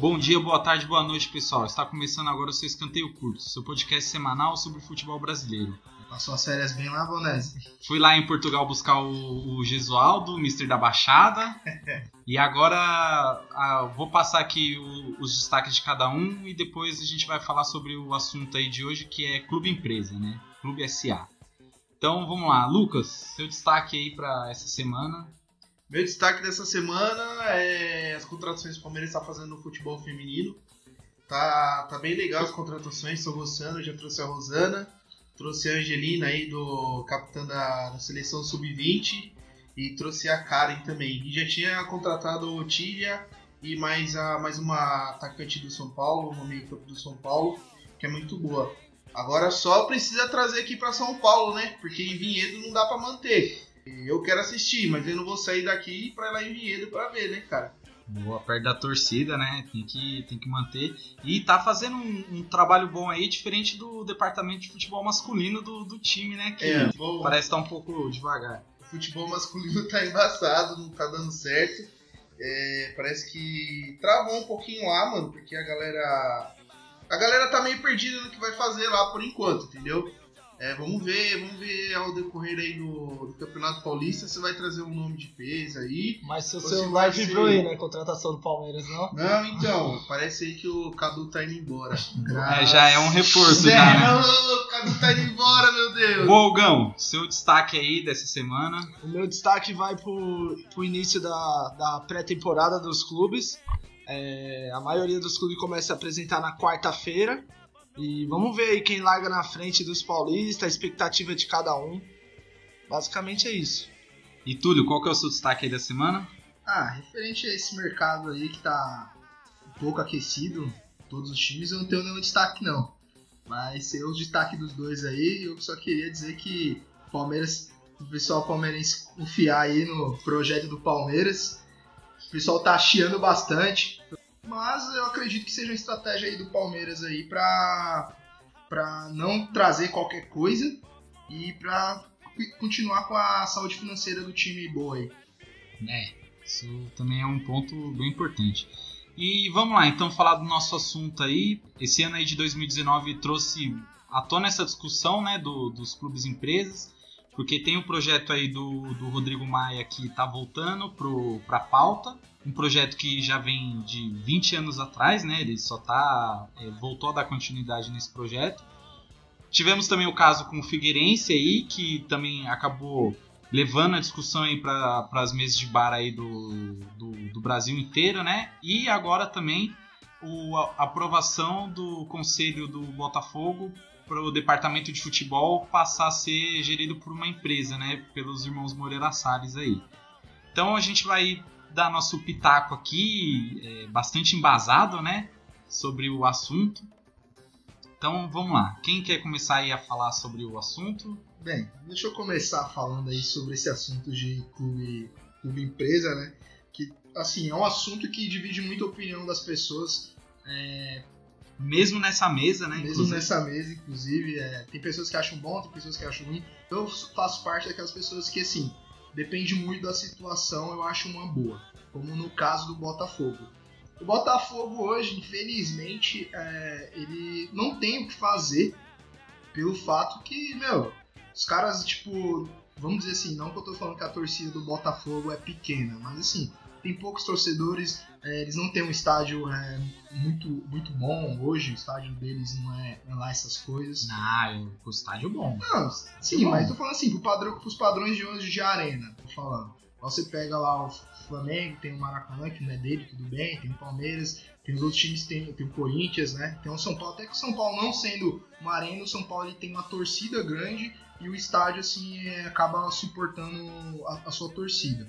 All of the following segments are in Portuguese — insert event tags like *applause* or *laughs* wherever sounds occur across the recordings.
Bom dia, boa tarde, boa noite, pessoal. Está começando agora o seu Escanteio Curto, seu podcast semanal sobre futebol brasileiro. Passou as férias bem lá, Bonese? Fui lá em Portugal buscar o, o Gesualdo, o Mister da Baixada. *laughs* e agora ah, vou passar aqui o, os destaques de cada um e depois a gente vai falar sobre o assunto aí de hoje, que é Clube Empresa, né? Clube SA. Então vamos lá, Lucas, seu destaque aí para essa semana. Meu destaque dessa semana é as contratações que o Palmeiras está fazendo no futebol feminino. Tá, tá bem legal as contratações, estou gostando, já trouxe a Rosana, trouxe a Angelina aí do capitã da, da seleção sub-20 e trouxe a Karen também. E já tinha contratado o Tília e mais, a, mais uma atacante do São Paulo, uma meio campo do São Paulo, que é muito boa. Agora só precisa trazer aqui para São Paulo, né? Porque em Vinhedo não dá para manter. Eu quero assistir, mas eu não vou sair daqui pra ir lá em Vinhedo pra ver, né, cara? Boa, perto da torcida, né? Tem que, tem que manter. E tá fazendo um, um trabalho bom aí, diferente do departamento de futebol masculino do, do time, né? Que É, parece estar tá um pouco devagar. O futebol masculino *laughs* tá embaçado, não tá dando certo. É, parece que travou um pouquinho lá, mano, porque a galera. A galera tá meio perdida no que vai fazer lá por enquanto, entendeu? É, vamos ver, vamos ver ao decorrer aí do, do Campeonato Paulista se vai trazer um nome de peso aí. Mas seu celular se vai vibrou ser- aí na contratação do Palmeiras, não? Não, então, parece aí que o Cadu tá indo embora. É, já é um reforço, já, né? não, o Cadu tá indo embora, meu Deus. Bolgão, seu destaque aí dessa semana. O meu destaque vai pro, pro início da, da pré-temporada dos clubes. É, a maioria dos clubes começa a apresentar na quarta-feira. E vamos ver aí quem larga na frente dos paulistas, a expectativa de cada um. Basicamente é isso. E Túlio, qual que é o seu destaque aí da semana? Ah, referente a esse mercado aí que tá um pouco aquecido, todos os times, eu não tenho nenhum destaque não. Mas ser o destaque dos dois aí, eu só queria dizer que o Palmeiras, o pessoal palmeirense confiar aí no projeto do Palmeiras. O pessoal tá chiando bastante. Mas eu acredito que seja uma estratégia aí do Palmeiras aí pra, pra não trazer qualquer coisa e pra continuar com a saúde financeira do time boa aí. É, isso também é um ponto bem importante. E vamos lá, então falar do nosso assunto aí. Esse ano aí de 2019 trouxe à tona essa discussão, né, do, dos clubes e empresas, porque tem o projeto aí do, do Rodrigo Maia que tá voltando pro, pra pauta, um projeto que já vem de 20 anos atrás, né, ele só tá, é, voltou a dar continuidade nesse projeto. Tivemos também o caso com o Figueirense aí, que também acabou levando a discussão aí para as mesas de bar aí do, do, do Brasil inteiro, né? E agora também o, a aprovação do conselho do Botafogo para o departamento de futebol passar a ser gerido por uma empresa, né? Pelos irmãos Moreira Salles aí. Então a gente vai dar nosso pitaco aqui, é, bastante embasado, né? Sobre o assunto. Então vamos lá. Quem quer começar aí a falar sobre o assunto? Bem, deixa eu começar falando aí sobre esse assunto de clube, clube empresa, né? Que, assim, é um assunto que divide muito a opinião das pessoas, é, Mesmo nessa mesa, né? mesmo inclusive. nessa mesa, inclusive. é, tem pessoas que acham bom, tem pessoas que acham ruim. Eu faço parte daquelas pessoas que, assim, depende muito da situação, eu acho uma boa. Como no caso do Botafogo. O Botafogo hoje, infelizmente, é, ele não tem o que fazer pelo fato que, meu, os caras, tipo, vamos dizer assim, não que eu tô falando que a torcida do Botafogo é pequena, mas assim, tem poucos torcedores, é, eles não têm um estádio é, muito, muito bom hoje, o estádio deles não é, não é lá essas coisas. Não, o estádio bom. Não, sim, bom. mas tô falando assim, pro padrão, pros padrões de hoje de arena, tô falando. Você pega lá o Flamengo, tem o Maracanã, que não é dele, tudo bem, tem o Palmeiras, tem os outros times, tem, tem o Corinthians, né? Tem o São Paulo, até que o São Paulo não sendo uma arena, o São Paulo ele tem uma torcida grande e o estádio, assim, é, acaba suportando a, a sua torcida.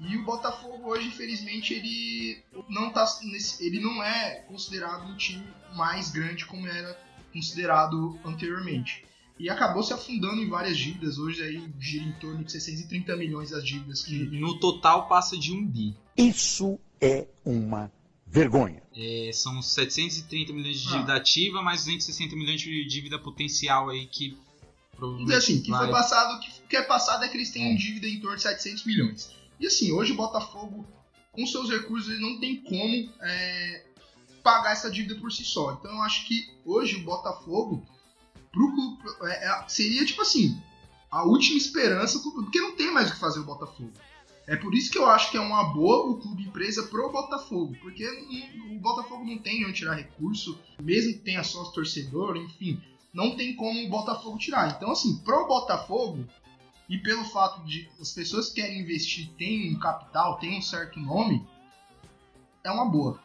E o Botafogo hoje, infelizmente, ele não, tá nesse, ele não é considerado um time mais grande como era considerado anteriormente. E acabou se afundando em várias dívidas. Hoje aí gira em torno de 630 milhões as dívidas que. No total passa de um bi. Isso é uma vergonha. É, são 730 milhões de Ah. dívida ativa, mais 260 milhões de dívida potencial aí que Vamos dizer assim, que foi vai- passado, o que, que é passado é que eles têm É. dívida em torno de 700 milhões. E assim, hoje o Botafogo, com seus recursos, ele não tem como é, pagar essa dívida por si só. Então eu acho que hoje o Botafogo pro clube, é, é, seria tipo assim, a última esperança, porque não tem mais o que fazer o Botafogo. É por isso que eu acho que é uma boa o clube empresa pro Botafogo, porque o Botafogo não tem onde tirar recurso, mesmo que tenha sócio torcedor, enfim, não tem como o Botafogo tirar. Então, assim, pro Botafogo, e pelo fato de as pessoas que querem investir têm um capital, têm um certo nome, é uma boa.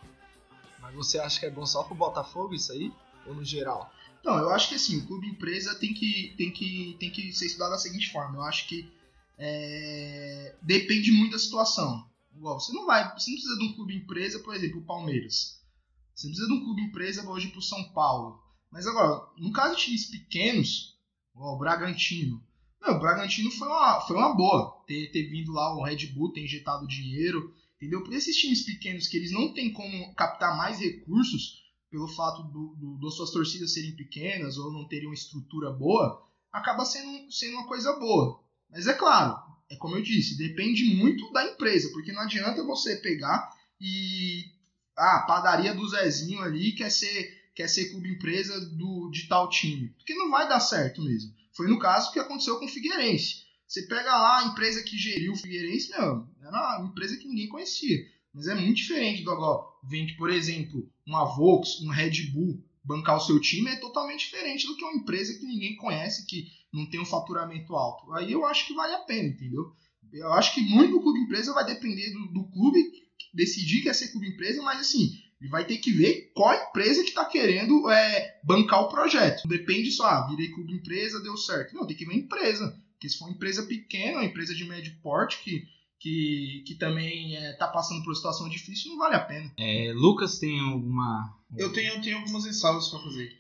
Mas você acha que é bom só pro Botafogo isso aí? Ou no geral? Não, eu acho que assim, o clube empresa tem que, tem que, tem que ser estudado da seguinte forma. Eu acho que é, depende muito da situação. Igual, você não vai, você não precisa de um clube empresa, por exemplo, o Palmeiras. Você precisa de um clube empresa hoje pro São Paulo. Mas agora, no caso de times pequenos, igual o Bragantino, não, o Bragantino foi uma, foi uma boa ter, ter vindo lá o Red Bull, ter injetado dinheiro, entendeu? Por esses times pequenos que eles não têm como captar mais recursos, pelo fato do, do, das suas torcidas serem pequenas ou não terem uma estrutura boa, acaba sendo, sendo uma coisa boa. Mas é claro, é como eu disse, depende muito da empresa, porque não adianta você pegar e. Ah, padaria do Zezinho ali quer ser, quer ser clube empresa do, de tal time. Porque não vai dar certo mesmo. Foi no caso que aconteceu com o Figueirense. Você pega lá a empresa que geriu o Figueirense, meu, era uma empresa que ninguém conhecia. Mas é muito diferente do agora. Vende, por exemplo, uma Vox, um Red Bull bancar o seu time é totalmente diferente do que uma empresa que ninguém conhece, que não tem um faturamento alto. Aí eu acho que vale a pena, entendeu? Eu acho que muito do clube empresa vai depender do, do clube decidir que é ser clube empresa, mas assim, ele vai ter que ver qual empresa que está querendo é, bancar o projeto. Depende só, ah, virei clube empresa, deu certo. Não, tem que ver a empresa. Porque se for uma empresa pequena, uma empresa de médio porte que que, que também está é, passando por uma situação difícil, não vale a pena. É, Lucas tem alguma. Eu tenho, tenho algumas ressalvas para fazer.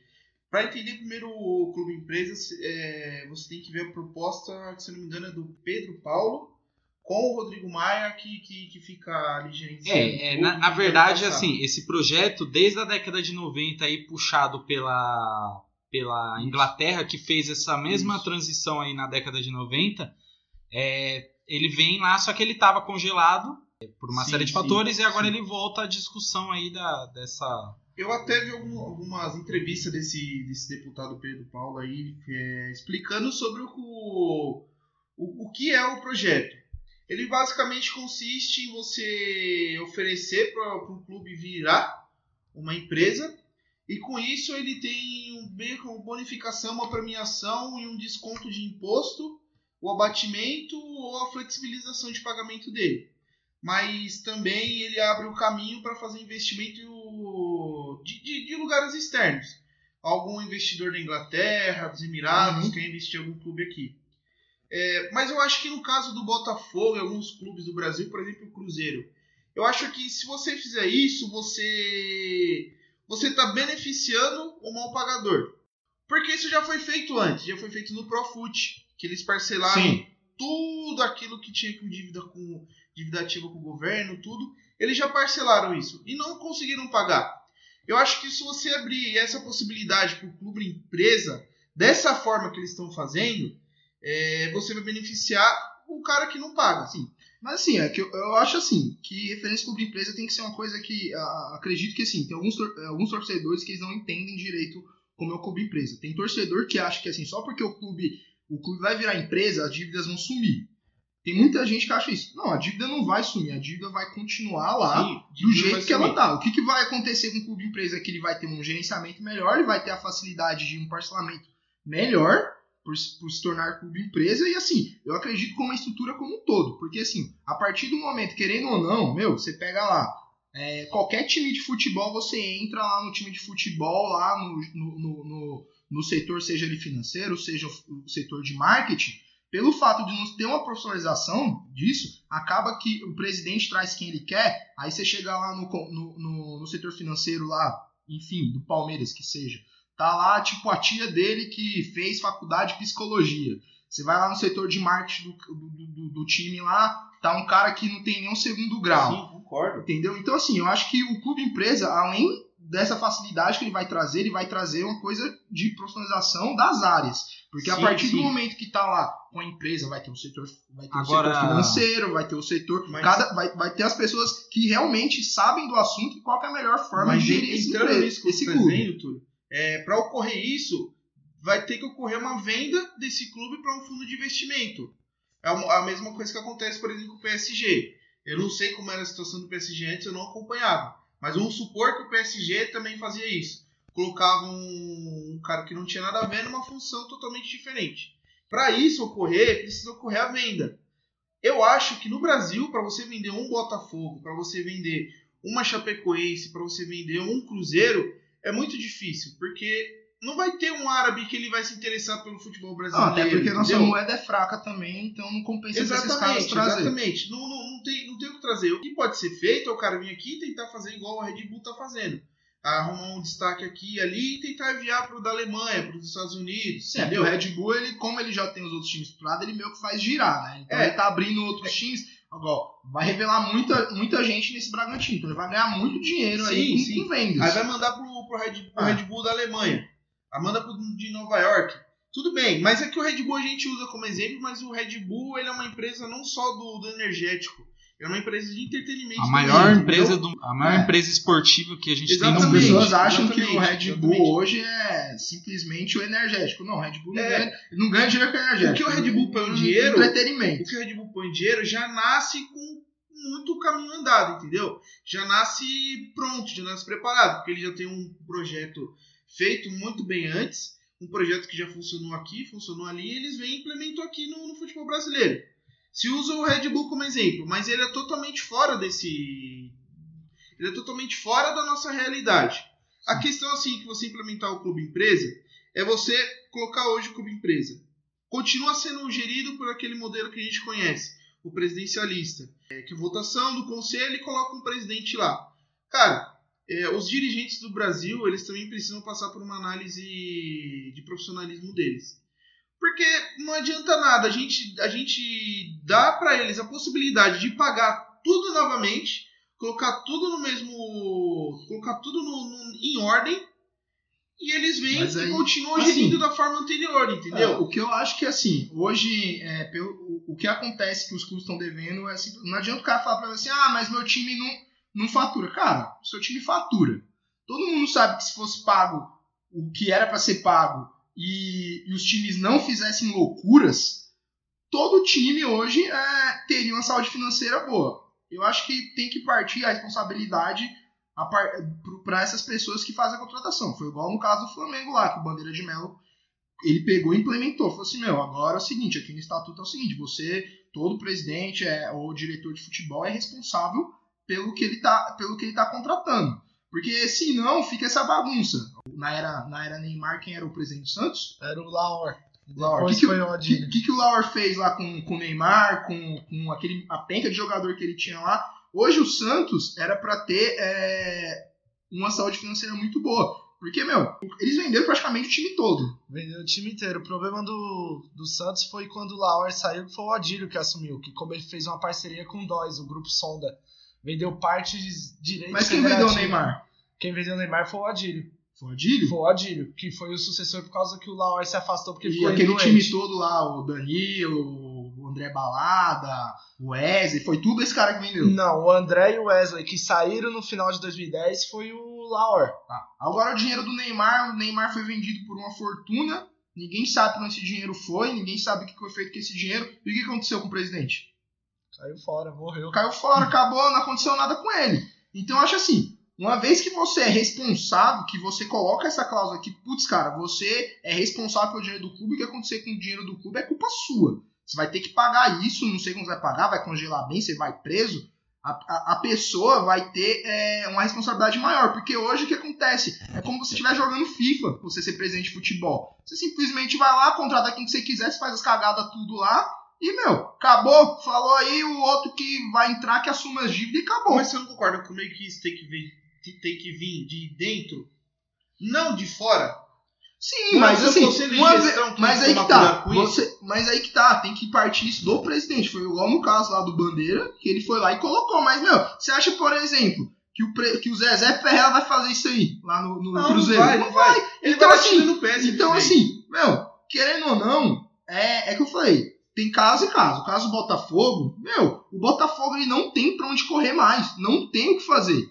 Para entender primeiro o Clube Empresas, é, você tem que ver a proposta, se não me engano, é do Pedro Paulo com o Rodrigo Maia, que, que, que fica ali gerenciando. É, é na, na verdade, assim, esse projeto, desde a década de 90, aí, puxado pela, pela Inglaterra, que fez essa mesma Isso. transição aí na década de 90, é, ele vem lá, só que ele estava congelado por uma sim, série de fatores sim, e agora ele volta à discussão aí da, dessa. Eu até vi algum, algumas entrevistas desse, desse deputado Pedro Paulo aí é, explicando sobre o, o, o que é o projeto. Ele basicamente consiste em você oferecer para um clube virar uma empresa e com isso ele tem um bem como bonificação, uma premiação e um desconto de imposto o abatimento ou a flexibilização de pagamento dele. Mas também ele abre o caminho para fazer investimento de, de, de, lugares externos. Algum investidor da Inglaterra, dos Emirados, uhum. quer investir em algum clube aqui. É, mas eu acho que no caso do Botafogo e alguns clubes do Brasil, por exemplo, o Cruzeiro, eu acho que se você fizer isso, você você está beneficiando o mal pagador. Porque isso já foi feito antes, já foi feito no Profut, que eles parcelaram Sim. tudo aquilo que tinha com dívida com dívida ativa com o governo, tudo. Eles já parcelaram isso e não conseguiram pagar. Eu acho que se você abrir essa possibilidade para o clube empresa, dessa forma que eles estão fazendo, é, você vai beneficiar o cara que não paga. Sim. Mas assim, é que eu, eu acho assim, que referência clube empresa tem que ser uma coisa que a, acredito que assim, tem alguns, tor alguns torcedores que eles não entendem direito como é o clube empresa. Tem torcedor que acha que assim, só porque o clube o clube vai virar empresa, as dívidas vão sumir. Tem muita gente que acha isso. Não, a dívida não vai sumir, a dívida vai continuar lá Sim, do jeito que ela tá. O que, que vai acontecer com o clube empresa é que ele vai ter um gerenciamento melhor, ele vai ter a facilidade de um parcelamento melhor por, por se tornar clube empresa e assim, eu acredito como uma estrutura como um todo, porque assim, a partir do momento, querendo ou não, meu, você pega lá, é, qualquer time de futebol, você entra lá no time de futebol, lá no, no, no, no no setor, seja ele financeiro, seja o setor de marketing, pelo fato de não ter uma profissionalização disso, acaba que o presidente traz quem ele quer, aí você chega lá no, no, no, no setor financeiro lá, enfim, do Palmeiras que seja, tá lá tipo a tia dele que fez faculdade de psicologia. Você vai lá no setor de marketing do, do, do, do time lá, tá um cara que não tem nenhum segundo grau. Sim, concordo. Entendeu? Então, assim, eu acho que o clube empresa, além dessa facilidade que ele vai trazer, ele vai trazer uma coisa de profissionalização das áreas. Porque a Sim, partir do sim. momento que tá lá com a empresa, vai ter o setor, vai ter Agora- o setor financeiro, vai ter o setor. Mas- cada, vai, vai ter as pessoas que realmente sabem do assunto e qual é a melhor forma Mas de gerir esse, você esse está clube. Túlio, é, para ocorrer isso, vai ter que ocorrer uma venda desse clube para um fundo de investimento. É a mesma coisa que acontece, por exemplo, com o PSG. Eu não sei como era a situação do PSG antes, eu não acompanhava. Mas vamos supor que o PSG também fazia isso. Colocava um, um cara que não tinha nada a ver numa função totalmente diferente. Para isso ocorrer, precisa ocorrer a venda. Eu acho que no Brasil, para você vender um Botafogo, para você vender uma Chapecoense, para você vender um Cruzeiro, é muito difícil, porque não vai ter um árabe que ele vai se interessar pelo futebol brasileiro. até porque nossa entendeu? moeda é fraca também, então não compensa pra esses caras Exatamente, trazer. exatamente. Não, não, não, tem, não tem o que trazer. O que pode ser feito é o cara vir aqui e tentar fazer igual a Red Bull tá fazendo. Arrumar um destaque aqui e ali e tentar enviar pro da Alemanha, para os Estados Unidos. Sim, é, entendeu? o Red Bull, ele, como ele já tem os outros times pro lado, ele meio que faz girar, né? Então É. ele tá abrindo outros times. Agora, vai revelar muita, muita gente nesse Bragantino. Então ele vai ganhar muito dinheiro aí Sim, com, sim. com vendas. Aí vai mandar pro, pro, Red, pro Ah. Red Bull da Alemanha. Aí manda pro de Nova York. Tudo bem, mas é que o Red Bull a gente usa como exemplo, mas o Red Bull ele é uma empresa não só do, do energético, é uma empresa de entretenimento. A maior empresa do, a maior É. empresa esportiva que a gente tem no As Exatamente. mundo. pessoas acham que o exatamente, Red Bull exatamente. hoje é simplesmente o energético. Não, o Red Bull não, É. ganha, não ganha dinheiro com o energético. O que o Red Bull põe dinheiro- Entretenimento. o que o Red Bull põe dinheiro já nasce com muito caminho andado, entendeu? Já nasce pronto, já nasce preparado, porque ele já tem um projeto feito muito bem antes, um projeto que já funcionou aqui, funcionou ali, e eles vêm e implementam aqui no, no futebol brasileiro. Se usa o Red Bull como exemplo, mas ele é totalmente fora desse. Ele é totalmente fora da nossa realidade. A questão assim que você implementar o clube empresa é você colocar hoje o clube empresa. Continua sendo gerido por aquele modelo que a gente conhece, o presidencialista, é, que é votação do conselho e coloca um presidente lá. Cara, é, os dirigentes do Brasil eles também precisam passar por uma análise de profissionalismo deles. Porque não adianta nada, a gente, a gente dá para eles a possibilidade de pagar tudo novamente, colocar tudo no mesmo. colocar tudo no- no- em ordem, e eles vêm Mas e aí, continuam assim, gerindo da forma anterior, É, entendeu? o que eu acho que assim, hoje, é, pelo, o, o que acontece que os clubes estão devendo é assim, não adianta o cara falar pra você, ah, mas meu time não, não fatura. Cara, o seu time fatura. Todo mundo sabe que se fosse pago o que era pra ser pago e, e os times não fizessem loucuras, todo time hoje é, teria uma saúde financeira boa. Eu acho que tem que partir a responsabilidade para essas pessoas que fazem a contratação. Foi igual no caso do Flamengo lá, que o Bandeira de Melo ele pegou e implementou. Falou assim, meu, agora é o seguinte, aqui no estatuto é o seguinte, você, todo presidente é, ou diretor de futebol é responsável pelo que ele tá, pelo que ele tá contratando. Porque senão fica essa bagunça. Na era, na era Neymar, quem era o presidente do Santos? Era o Laor. O que, que, o que, que, que o Lauer fez lá com, com o Neymar, com, com aquele, a penca de jogador que ele tinha lá? Hoje o Santos era para ter é, uma saúde financeira muito boa. Porque, meu, eles venderam praticamente o time todo. Vendeu o time inteiro. O problema do, do Santos foi quando o Lauer saiu, foi o Odílio que assumiu. Que como ele fez uma parceria com o Dóis, o grupo Sonda. Vendeu partes direitas. Mas quem vendeu o Neymar? Quem vendeu o Neymar foi o Odílio. Foi o Adílio? Foi o Odílio, que foi o sucessor por causa que o Lauer se afastou porque E ficou aquele doente. time todo lá, o Danilo, o André Balada, o Wesley, foi tudo esse cara que vendeu. Não, o André e o Wesley, que saíram no final de 2010, foi o Lauer. Tá. Agora o dinheiro do Neymar, o Neymar foi vendido por uma fortuna, ninguém sabe onde esse dinheiro foi, ninguém sabe o que foi feito com esse dinheiro. E o que aconteceu com o presidente? Caiu fora, morreu. Caiu fora, acabou, não aconteceu nada com ele. Então eu acho assim, uma vez que você é responsável, que você coloca essa cláusula aqui, putz, cara, você é responsável pelo dinheiro do clube, o que acontecer com o dinheiro do clube é culpa sua. Você vai ter que pagar isso, não sei como você vai pagar, vai congelar bem, você vai preso. A, a, a pessoa vai ter é, uma responsabilidade maior, porque hoje o que acontece? É como você estiver jogando FIFA, você ser presidente de futebol. Você simplesmente vai lá, contrata quem você quiser, você faz as cagadas tudo lá, e, meu, acabou. Falou aí o outro que vai entrar que assuma as dívidas e acabou. Mas você não concorda comigo que isso tem que vir, tem que vir de dentro, não de fora? Sim, mas assim, ele de uma gestão, ve- que mas aí que tá. Você, mas aí que tá, tem que partir isso do presidente. Foi igual no caso lá do Bandeira, que ele foi lá e colocou. Mas, meu, você acha, por exemplo, que o, pre- que o Zezé Ferreira vai fazer isso aí, lá no, no Não, Cruzeiro. não vai, não vai. Ele Então, vai assim, no pé, Então, assim, meu, querendo ou não, é, é que eu falei, tem caso e caso. O caso do Botafogo, meu, o Botafogo ele não tem pra onde correr mais, não tem o que fazer.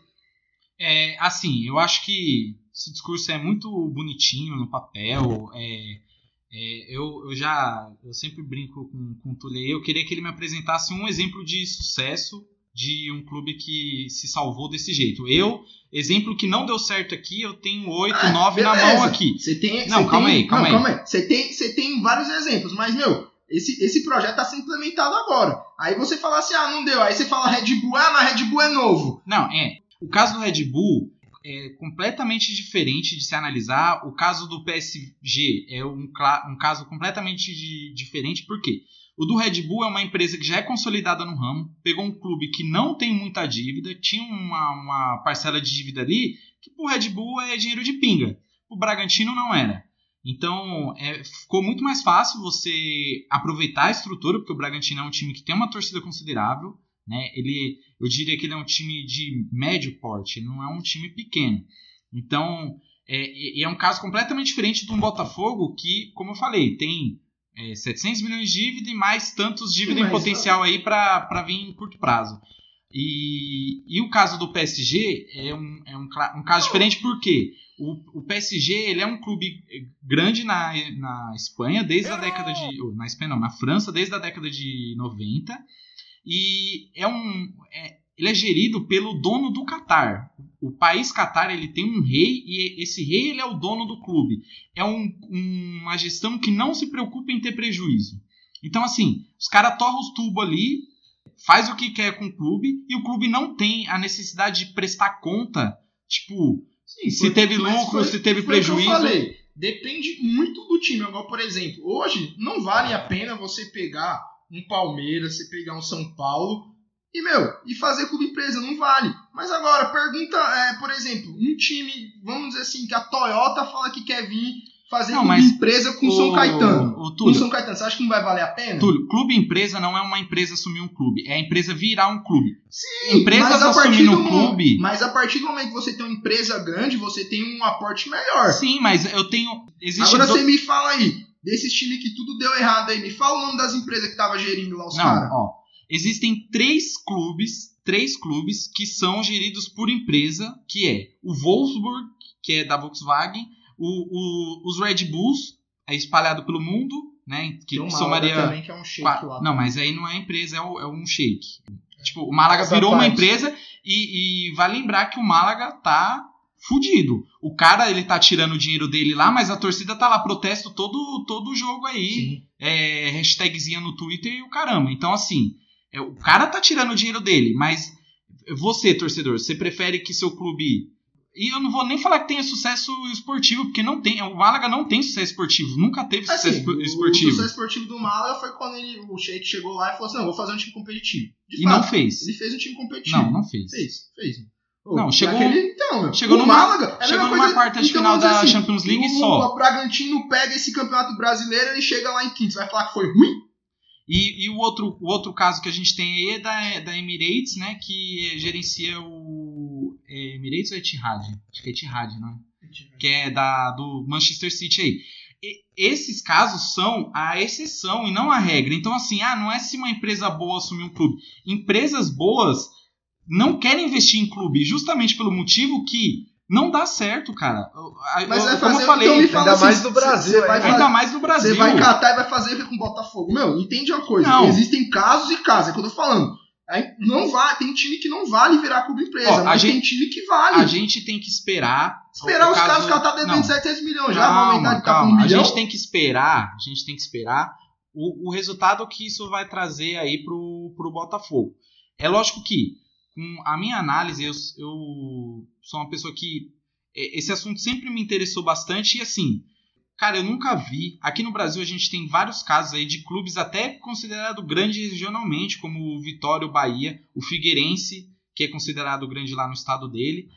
É, assim, eu acho que esse discurso é muito bonitinho no papel. é, é, eu, eu já. Eu sempre brinco com, com o Tulei. Eu queria que ele me apresentasse um exemplo de sucesso de um clube que se salvou desse jeito. Eu, exemplo que não deu certo aqui, eu tenho 8, Ah, 9 na mão aqui. Você tem. Não, calma tem- aí, calma não, aí. Você tem, você tem vários exemplos, mas, meu, esse, esse projeto tá sendo implementado agora. Aí você fala assim, ah, não deu. Aí você fala Red Bull, ah, mas Red Bull é novo. Não, é. O caso do Red Bull é completamente diferente de se analisar. O caso do PSG é um, um caso completamente de- diferente, por quê? O do Red Bull é uma empresa que já é consolidada no ramo, pegou um clube que não tem muita dívida, tinha uma, uma parcela de dívida ali, que pro Red Bull é dinheiro de pinga. O Bragantino não era. Então, é, ficou muito mais fácil você aproveitar a estrutura, porque o Bragantino é um time que tem uma torcida considerável, né? Ele, eu diria que ele é um time de médio porte, não é um time pequeno. Então, é, é um caso completamente diferente de um Botafogo que, como eu falei, tem é, 700 milhões de dívida e mais tantos dívida em potencial aí para vir em curto prazo. E, e o caso do PSG é um, é um, um caso diferente porque o, o PSG ele é um clube grande na, na Espanha desde a década de. Na Espanha não, na França desde a década de 90 e é um é- ele é gerido pelo dono do Catar. O país Catar ele tem um rei e esse rei ele é o dono do clube. É um- uma gestão que não se preocupa em ter prejuízo. Então assim, os caras torram os tubos ali, faz o que quer com o clube e o clube não tem a necessidade de prestar conta, tipo, Sim, Se teve mas lucro, se teve foi o que eu prejuízo. falei. Depende muito do time. Agora, por exemplo, hoje não vale a pena você pegar um Palmeiras, você pegar um São Paulo e, meu, e fazer clube empresa. Não vale. Mas agora, pergunta, é, por exemplo, um time, vamos dizer assim, que a Toyota fala que quer vir fazer Não, clube empresa com o São Caetano. O Com Túlio, São Caetano, você acha que não vai valer a pena? Túlio, clube empresa não é uma empresa assumir um clube, é a empresa virar um clube. Sim, empresas assumindo mo- clube- Mas a partir do momento que você tem uma empresa grande, você tem um aporte melhor. Sim, mas eu tenho. Agora do- você me fala aí, desses times que tudo deu errado aí, me fala o nome das empresas que tava gerindo lá os caras. ó. Existem três clubes, três clubes que são geridos por empresa, que é o Wolfsburg, que é da Volkswagen, o, o- os Red Bulls, é espalhado pelo mundo, né? Que Tem Málaga somaria. também, que é um shake qua- lá. Não, mas aí não é empresa, é, o- é um shake. Tipo, o Málaga Essa virou uma parte. empresa e, e vai lembrar que o Málaga tá fudido. O cara, ele tá tirando o dinheiro dele lá, mas a torcida tá lá, protesto todo, todo o jogo aí é, hashtagzinha no Twitter e o caramba. Então, assim, é, o cara tá tirando o dinheiro dele, mas você, torcedor, você prefere que seu clube. E eu não vou nem falar que tenha sucesso esportivo, porque não tem. O Málaga não tem sucesso esportivo, nunca teve sucesso Assim, espo- o- esportivo. O sucesso esportivo do Málaga foi quando ele, o Sheik chegou lá e falou assim: não, vou fazer um time competitivo. De E fato, não fez. Ele fez um time competitivo. Não, não fez. Fez, fez. Não, chegou- aquele- então, chegou o numa- Málaga, é chegou mesma numa quarta de então, final da assim, Champions League o, só. O Bragantino pega esse campeonato brasileiro ele chega lá em quinto. Você vai falar que foi ruim? E, e o, outro, o outro caso que a gente tem aí é da, da Emirates, né? Que gerencia o. É Emirates ou Etihad? Acho que é Etihad, não é? que é da, do Manchester City aí. E esses casos são a exceção e não a regra. Então, assim, ah, não é se uma empresa boa assumir um clube. Empresas boas não querem investir em clube, justamente pelo motivo que não dá certo, cara. Eu- eu- Mas vai como fazer eu falei, então me fala ainda assim, mais no você- Brasil, Você vai, ainda fazer- mais no Brasil. você vai catar e vai fazer com Botafogo. Meu, entende uma coisa. Não. Existem casos e casos, é o que eu tô falando. Aí não vale, tem time que não vale virar clube empresa, Ó, a mas tem gente- time que vale. A gente tem que esperar. Esperar o os caso- caras, os caras tá devendo Não. 700 milhões, já vai Calma, aumentar de capa um calma. A milhão. gente tem que esperar, a gente tem que esperar o, o resultado que isso vai trazer aí pro, pro Botafogo. É lógico que, com a minha análise, eu, eu sou uma pessoa que e- esse assunto sempre me interessou bastante e assim, cara, eu nunca vi. Aqui no Brasil a gente tem vários casos aí de clubes até considerado grande regionalmente, como o Vitória, o Bahia, o Figueirense, que é considerado grande lá no estado dele.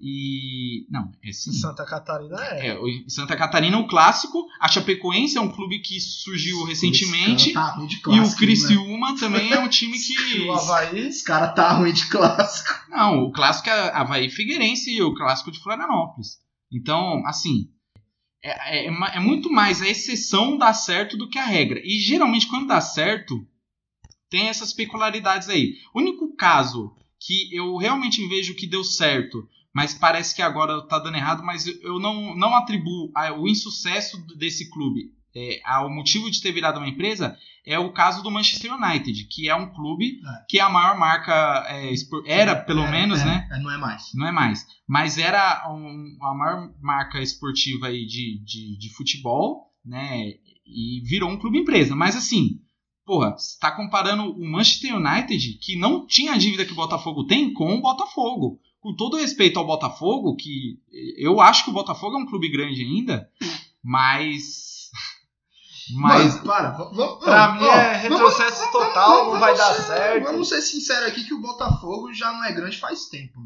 E. Não, é sim. Em Santa Catarina é. É, o Santa Catarina, o clássico. A Chapecoense é um clube que surgiu recentemente. Tá ruim de E clássico, o Criciúma também é um time *laughs* que. O Havaí. Né? Esse cara tá ruim de clássico. Não, o clássico é Havaí Figueirense e o clássico de Florianópolis. Então, assim. É, é, é é muito mais a exceção dar certo do que a regra. E geralmente, quando dá certo, tem essas peculiaridades aí. O único caso que eu realmente vejo que deu certo, mas parece que agora tá dando errado, mas eu- não, não atribuo o insucesso desse clube é, ao motivo de ter virado uma empresa, é o caso do Manchester United, que é um clube É. que é a maior marca, é, era pelo É, menos, é, né? é, não é mais. Não é mais. Mas era um- a maior marca esportiva aí de, de, de futebol, né? E virou um clube empresa. Mas assim, porra, você tá comparando o Manchester United, que não tinha a dívida que o Botafogo tem, com o Botafogo. Com todo respeito ao Botafogo, que eu acho que o Botafogo é um clube grande ainda, mas. *laughs* Mas. Mano, para. v- v- Pra mim ó, é vamos- retrocesso vamos- total, vamos- não vai vamos dar certo. Vamos ser sinceros aqui que o Botafogo já não é grande faz tempo.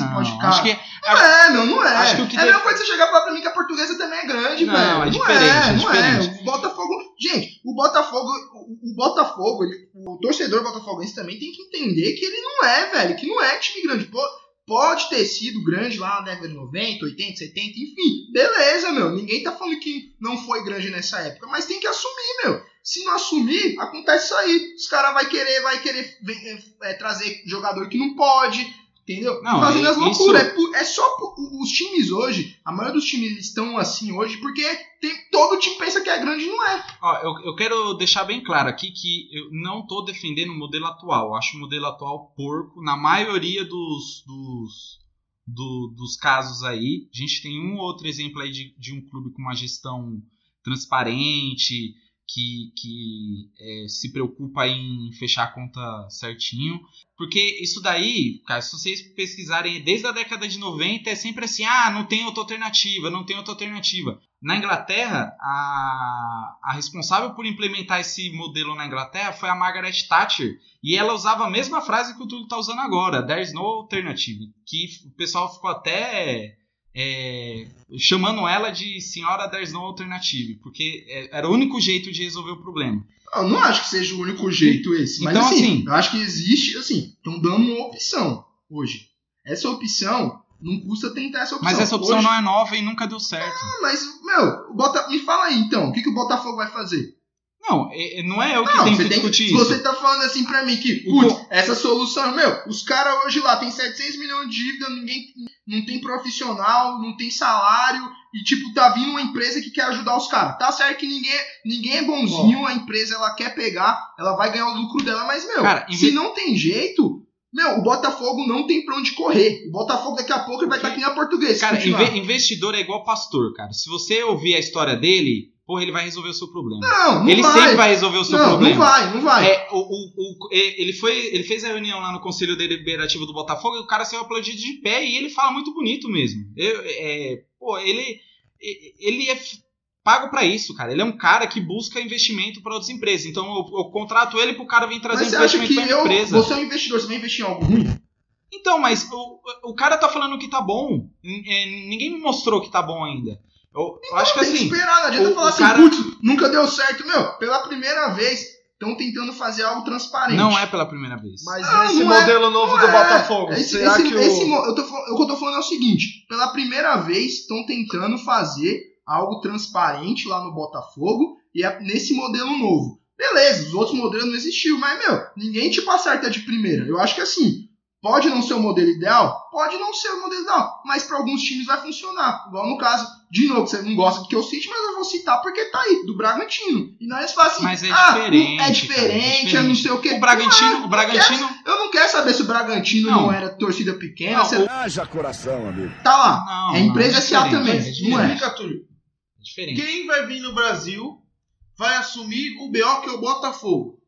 Não, pode ficar. acho que Não é, meu, não é. acho que o que é a deve- mesma coisa você chegar e falar pra mim que a portuguesa também é grande, Não, velho. é não diferente, é, é não diferente. é. O Botafogo. Gente, o Botafogo. O, o Botafogo, ele- o torcedor botafoguense também tem que entender que ele não é, velho. Que não é time grande. Pô, pode ter sido grande lá na década de 90, 80, 70, enfim. Beleza, meu. Ninguém tá falando que não foi grande nessa época. Mas tem que assumir, meu. Se não assumir, acontece isso aí. Os caras vai querer, vai querer vem- é, é, trazer jogador que não pode. Entendeu? Não, Fazendo é- as loucuras. isso- É, é só os times hoje, a maioria dos times estão assim hoje porque tem, todo time pensa que é grande e não é. Ó, eu, eu quero deixar bem claro aqui que eu não tô defendendo o modelo atual. Eu acho o modelo atual porco na maioria dos, dos, do- dos casos aí. A gente tem um ou outro exemplo aí de, de um clube com uma gestão transparente, que, que é, se preocupa em fechar a conta certinho. Porque isso daí, cara, se vocês pesquisarem desde a década de 90, é sempre assim: ah, não tem outra alternativa, não tem outra alternativa. Na Inglaterra, a, a responsável por implementar esse modelo na Inglaterra foi a Margaret Thatcher. E ela usava a mesma frase que o Túlio está usando agora: There's no alternative. Que o pessoal ficou até é, chamando ela de senhora There's no alternative. Porque é- era o único jeito de resolver o problema. Eu não acho que seja o único jeito esse. Mas Então, assim, assim- eu acho que existe, assim, estão dando uma opção hoje. Essa opção não custa tentar essa opção. Mas essa opção Hoje- não é nova e nunca deu certo. Ah, Mas, meu, Bota... me fala aí então, o que, que o Botafogo vai fazer? Não, é- é- não é eu que Não, tenho que tem discutir se isso. você tá falando assim pra mim que, O putz, essa solução, meu, os caras hoje lá tem 700 milhões de dívida, ninguém não tem profissional, não tem salário, e tipo, tá vindo uma empresa que quer ajudar os caras. Tá certo que ninguém, ninguém é bonzinho, a empresa ela quer pegar, ela vai ganhar o lucro dela, mas, meu, Cara, se não tem jeito, meu, o Botafogo não tem pra onde correr. O Botafogo daqui a pouco ele vai estar tá que nem a portuguesa. Cara, continuar. investidor é igual pastor, cara. Se você ouvir a história dele, porra, ele vai resolver o seu problema. Não, não ele vai. sempre vai resolver o seu não, problema. não vai, não vai. É, o, o, o- é, ele, foi, ele fez a reunião lá no Conselho Deliberativo do Botafogo e o cara saiu aplaudido de pé e ele fala muito bonito mesmo. Eu- é, pô, ele, ele é pago pra isso, cara. Ele é um cara que busca investimento para outras empresas. Então eu, eu contrato ele pro cara vir trazer Mas investimento pra eu, empresa. você é um investidor, você vai investir em algo ruim? Então, mas o, o cara tá falando que tá bom. É, Ninguém me mostrou que tá bom ainda. Eu, eu acho que tem assim. que esperar, não adianta o- falar o assim, cara- putz, nunca deu certo. Meu, pela primeira vez, estão tentando fazer algo transparente. Não é pela primeira vez. Mas Não, nesse não é- modelo novo não do é. Botafogo, Esse, será esse- que o... esse eu tô, o que eu tô falando é o seguinte: pela primeira vez, estão tentando fazer algo transparente lá no Botafogo e é nesse modelo novo. Beleza, os outros modelos não existiam, mas, meu, ninguém tipo acerta de primeira. Eu acho que assim, pode não ser o modelo ideal? Pode não ser o modelo ideal, mas para alguns times vai funcionar. Igual no caso, de novo, você não gosta do que eu cite, mas eu vou citar porque tá aí, do Bragantino. E não é fácil assim, Mas é ah, diferente, É cara, diferente, é é não sei o que. O Bragantino, o Bragantino. Eu não quero saber se o Bragantino não, Não. era torcida pequena. Não, se Haja coração, amigo. Tá lá. Não, é empresa não, SA também, é não é? Explica, Túlio. É diferente. Quem vai vir no Brasil vai assumir o BO que é o Botafogo.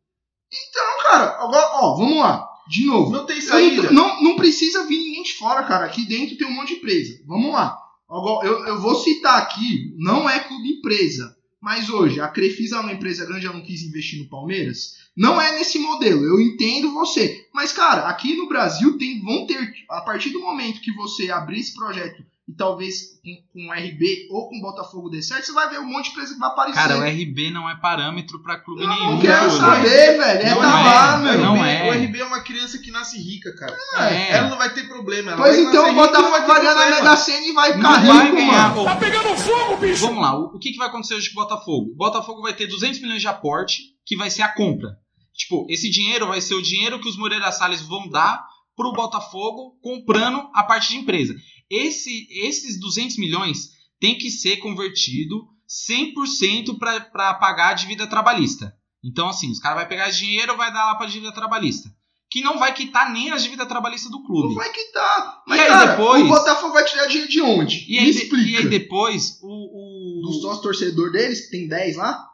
Então, cara, agora, ó, vamos lá. De novo. Não tem Eu saída. não, não, não precisa vir ninguém de fora, cara. Aqui dentro tem um monte de empresa. Vamos lá. Eu, eu vou citar aqui, não é clube empresa, Mas hoje, a Crefisa é uma empresa grande, ela não quis investir no Palmeiras? Não é nesse modelo, eu entendo você. Mas, cara, aqui no Brasil tem, vão ter, a partir do momento que você abrir esse projeto e talvez com, com RB ou com Botafogo dê certo, você vai ver um monte de empresa que vai aparecer. Cara, o RB não é parâmetro pra clube eu nenhum. não quero Júlio. saber, velho. É Não tá é, lá, O meu. não RB, é. O RB é uma criança que nasce rica, cara. É. Ela não vai ter problema. Ela Pois vai então o Botafogo não vai ganhar na. Mega Sena e vai Não ficar vai rico, ganhar. mano. Tá pegando fogo, bicho! Vamos lá, o, o que, que vai acontecer hoje com o Botafogo? O Botafogo vai ter 200 milhões de aporte, que vai ser a compra. Tipo, esse dinheiro vai ser o dinheiro que os Moreira Salles vão dar pro Botafogo comprando a parte de empresa. Esse, esses 200 milhões tem que ser convertido 100% para pagar a dívida trabalhista. Então, assim, os caras vão pegar dinheiro e vai dar lá pra dívida trabalhista. Que não vai quitar nem a dívida trabalhista do Não clube. vai quitar. Mas, E aí cara, depois- o Botafogo vai tirar dinheiro de onde? E aí, Me explica. e aí depois, o. o- Do sócio torcedor deles, que tem 10 lá?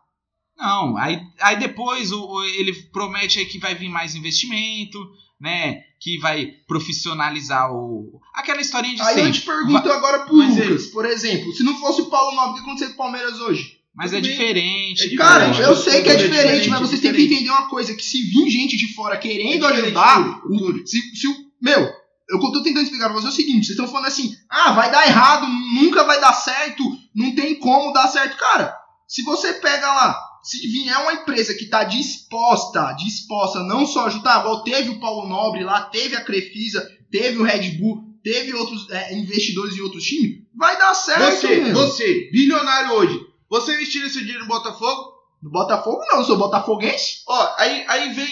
Não, aí, aí depois o- ele promete aí que vai vir mais investimento, né? Que vai profissionalizar o. Aquela historinha de Aí eu sempre. te pergunto agora pro Mas Lucas, por exemplo, se não fosse o Paulo Nobre, o que aconteceria com o Palmeiras hoje? Mas é diferente. É Cara, diferente. eu sei que é É diferente, diferente, mas é vocês têm que entender uma coisa, que se vir gente de fora querendo É ajudar, o- se, se o... Meu, eu tô tentando explicar pra vocês é o seguinte, vocês estão falando assim, ah, vai dar errado, nunca vai dar certo, não tem como dar certo. Cara, se você pega lá, se vier uma empresa que tá disposta, disposta não só ajudar, igual teve o Paulo Nobre lá, teve a Crefisa, teve o Red Bull, teve outros é, investidores em outros times, vai dar certo, Você, meu. você, bilionário hoje, você investiria seu dinheiro no Botafogo? No Botafogo não, eu sou botafoguense. Ó, aí, aí vem.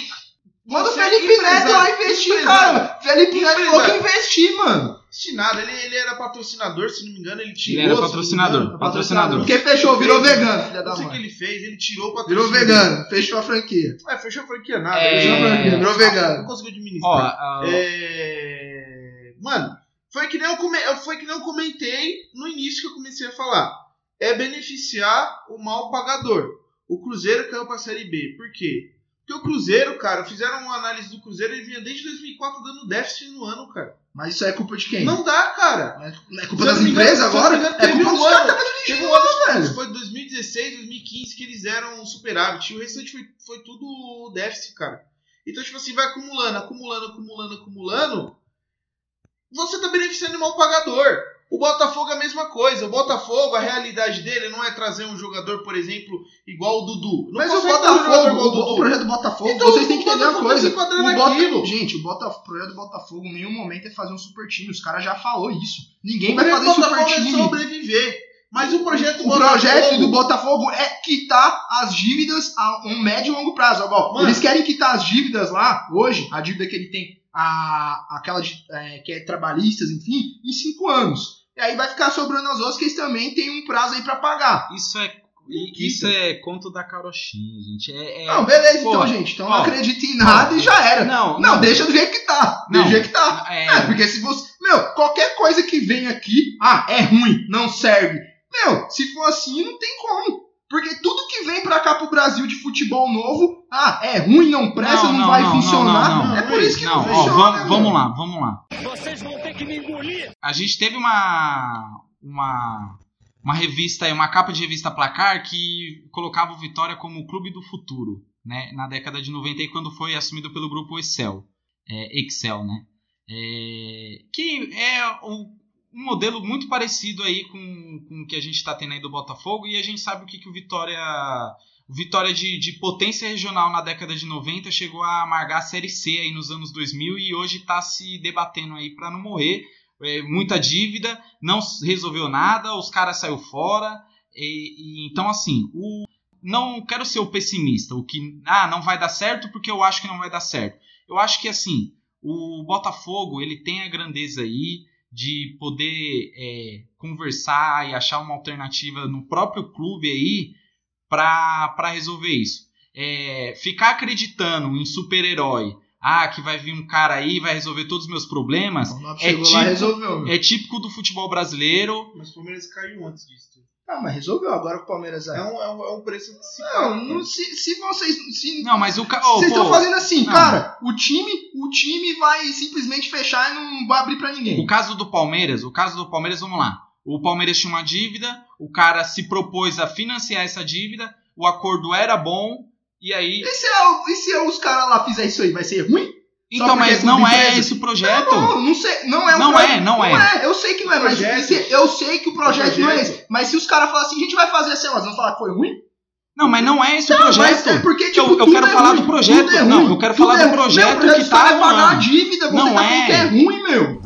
Manda o Felipe Neto lá investir, cara. Felipe Neto falou que investir, mano. De nada, ele, ele era patrocinador, se não me engano, ele Ele tirou. era não me patrocinador. engano. Patrocinador. Porque fechou, virou Fez, vegano, filha da Não sei o que mãe. ele fez, ele tirou o Virou patrocínio. vegano, fechou a franquia. É, fechou a franquia nada. É. fechou a franquia, Virou vegano. Não conseguiu ah, É... Mano, foi que, nem eu come... foi que nem eu comentei no início que eu comecei a falar. É beneficiar o mal pagador. O Cruzeiro caiu pra Série B. Por quê? Porque o Cruzeiro, cara, fizeram uma análise do Cruzeiro, ele vinha desde 2004 dando déficit no ano, cara. Mas isso é culpa de quem? Não dá, cara. É culpa das empresas agora? É culpa dos caras que Teve dirigindo lá, velho. foi 2016, 2015 que eles deram um superávit. E o restante foi, foi tudo déficit, cara. Então, tipo assim, vai acumulando, acumulando, acumulando, acumulando. Você tá beneficiando o mal pagador. O Botafogo é a mesma coisa. O Botafogo, a realidade dele não é trazer um jogador, por exemplo, igual o Dudu. Não Mas o Botafogo, o, o Dudu. projeto do Botafogo, Então, vocês têm que o entender uma Botafogo tá coisa. enquadrando O Bota... Gente, o, Bota... o projeto do Botafogo em nenhum momento é fazer um super time. Os caras já falou isso. Ninguém O vai fazer super Botafogo time. é sobreviver. Mas o projeto do O Botafogo... projeto do Botafogo é quitar as dívidas a um médio e longo prazo. Agora, Mano. eles querem quitar as dívidas lá, hoje, a dívida que ele tem, a, aquela de- é, que é trabalhistas, enfim, em cinco anos. E aí vai ficar sobrando as outras que eles também têm um prazo aí pra pagar. Isso é. Isso é conto da carochinha, gente. É, é- Não, beleza, Pô, então, gente. Então ó, não acredita em nada e já era. Não, Não, deixa do jeito que tá. Não. Do jeito que tá. É, É, porque se você. Meu, qualquer coisa que vem aqui, ah, é ruim, não serve. Meu, se for assim, não tem como. Porque tudo que vem pra cá pro Brasil de futebol novo, ah, é ruim, não presta, não, vai funcionar. não, não. É por isso que não, Não, ó, funciona. vamos, né, vamos lá, vamos lá. Vocês vão ter que me engolir! A gente teve uma uma uma revista uma capa de revista Placar que colocava o Vitória como o clube do futuro, né, na década de 90 e quando foi assumido pelo grupo Excel, é, Excel, né? É, que é um, um modelo muito parecido aí com, com o que a gente está tendo aí do Botafogo e a gente sabe o que, que o Vitória o Vitória de, de potência regional na década de 90 chegou a amargar a Série C aí nos anos 2000 e hoje está se debatendo aí para não morrer. É, muita dívida, não resolveu nada, os caras saiu fora. E, e- então, assim, o, não quero ser o pessimista, o que ah, não vai dar certo porque eu acho que não vai dar certo. Eu acho que assim, o Botafogo ele tem a grandeza aí de poder é, conversar e achar uma alternativa no próprio clube aí para resolver isso. É, ficar acreditando em super-herói, ah, que vai vir um cara aí vai resolver todos os meus problemas, É e resolveu. meu. é típico do futebol brasileiro. Mas o Palmeiras caiu antes disso. Ah, mas resolveu agora com o Palmeiras É aí. um, é um, é um preço que se Não, não, cara. se, se vocês. Se, Não, mas o ca- ô, Vocês estão fazendo assim, não. cara. O time, o time vai simplesmente fechar e não vai abrir pra ninguém. O caso do Palmeiras, o caso do Palmeiras, vamos lá. O Palmeiras tinha uma dívida, o cara se propôs a financiar essa dívida, o acordo era bom, e aí. E se, eu- e se os caras lá fizerem isso aí, vai ser ruim? Então, mas é não é esse o projeto. Não, não sei, não é um Não projeto- é, não é. Eu sei que não é, mas Projeto. se- eu sei que o projeto, O não é projeto. esse. Mas se os caras falarem assim, a gente vai fazer assim, elas vão falar que foi ruim? Não, mas não é esse o Mas projeto. é porque, tipo, eu, eu tudo quero é falar ruim, do projeto. é não, eu quero tudo falar é do projeto Meu, projeto que tá vão pagar a dívida, você Não tá é. que é ruim, meu.